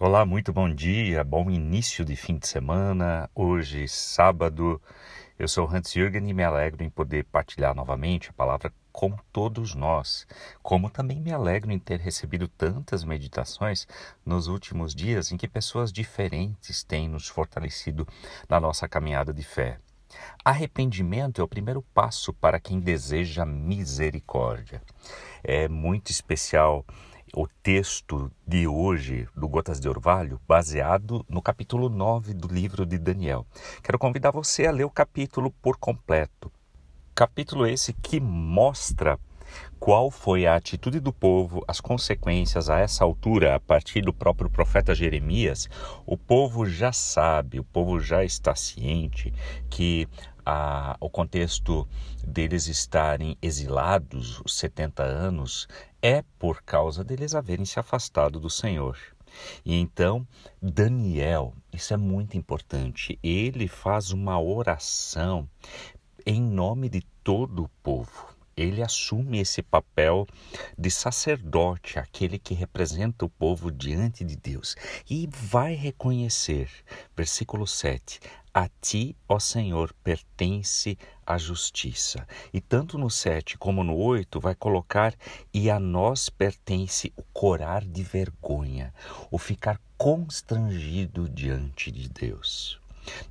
Olá, muito bom dia, bom início de fim de semana. Hoje, sábado, eu sou Hans Jürgen e me alegro em poder partilhar novamente a palavra com todos nós, como também me alegro em ter recebido tantas meditações nos últimos dias em que pessoas diferentes têm nos fortalecido na nossa caminhada de fé. Arrependimento é o primeiro passo para quem deseja misericórdia. É muito especial o texto de hoje do Gotas de Orvalho, baseado no capítulo 9 do livro de Daniel. Quero convidar você a ler o capítulo por completo. Capítulo esse que mostra qual foi a atitude do povo, as consequências a essa altura, a partir do próprio profeta Jeremias. O povo já sabe, o povo já está ciente que a, o contexto deles estarem exilados os 70 anos é por causa deles haverem se afastado do Senhor. E então, Daniel, isso é muito importante, ele faz uma oração em nome de todo o povo ele assume esse papel de sacerdote, aquele que representa o povo diante de Deus, e vai reconhecer, versículo 7, a ti, ó Senhor, pertence a justiça. E tanto no 7 como no 8 vai colocar: e a nós pertence o corar de vergonha, o ficar constrangido diante de Deus.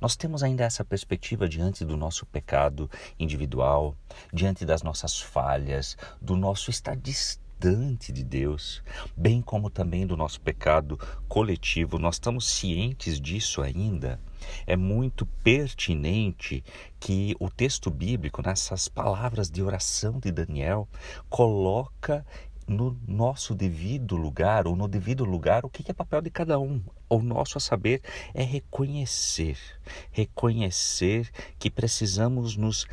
Nós temos ainda essa perspectiva diante do nosso pecado individual, diante das nossas falhas, do nosso estar distante de Deus, bem como também do nosso pecado coletivo. Nós estamos cientes disso ainda. É muito pertinente que o texto bíblico, nessas palavras de oração de Daniel, coloca no nosso devido lugar, ou no devido lugar, o que é papel de cada um. O nosso a saber é reconhecer, reconhecer que precisamos nos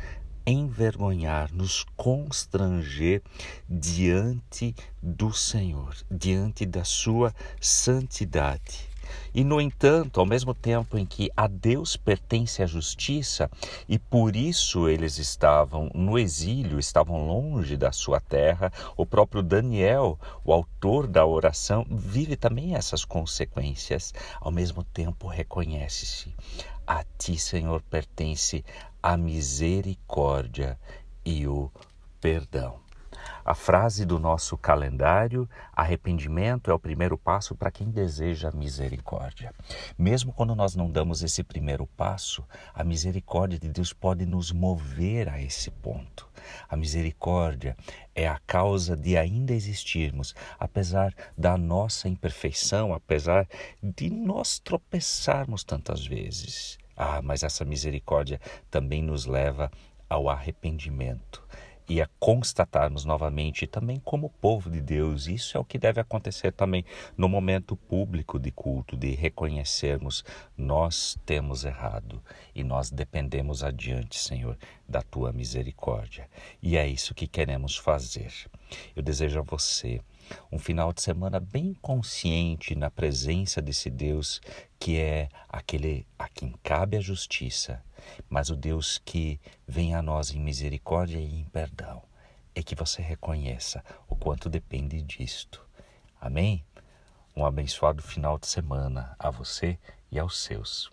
envergonhar, nos constranger diante do Senhor, diante da Sua santidade. E, no entanto, ao mesmo tempo em que a Deus pertence a justiça e por isso eles estavam no exílio, estavam longe da sua terra, o próprio Daniel, o autor da oração, vive também essas consequências. Ao mesmo tempo, reconhece-se: a ti, Senhor, pertence a misericórdia e o perdão. A frase do nosso calendário: arrependimento é o primeiro passo para quem deseja misericórdia. Mesmo quando nós não damos esse primeiro passo, a misericórdia de Deus pode nos mover a esse ponto. A misericórdia é a causa de ainda existirmos, apesar da nossa imperfeição, apesar de nós tropeçarmos tantas vezes. Ah, mas essa misericórdia também nos leva ao arrependimento e a constatarmos novamente também como povo de Deus. Isso é o que deve acontecer também no momento público de culto, de reconhecermos nós temos errado e nós dependemos adiante, Senhor, da tua misericórdia. E é isso que queremos fazer. Eu desejo a você um final de semana bem consciente na presença desse Deus que é aquele a quem cabe a justiça, mas o Deus que vem a nós em misericórdia e em perdão. É que você reconheça o quanto depende disto. Amém? Um abençoado final de semana a você e aos seus.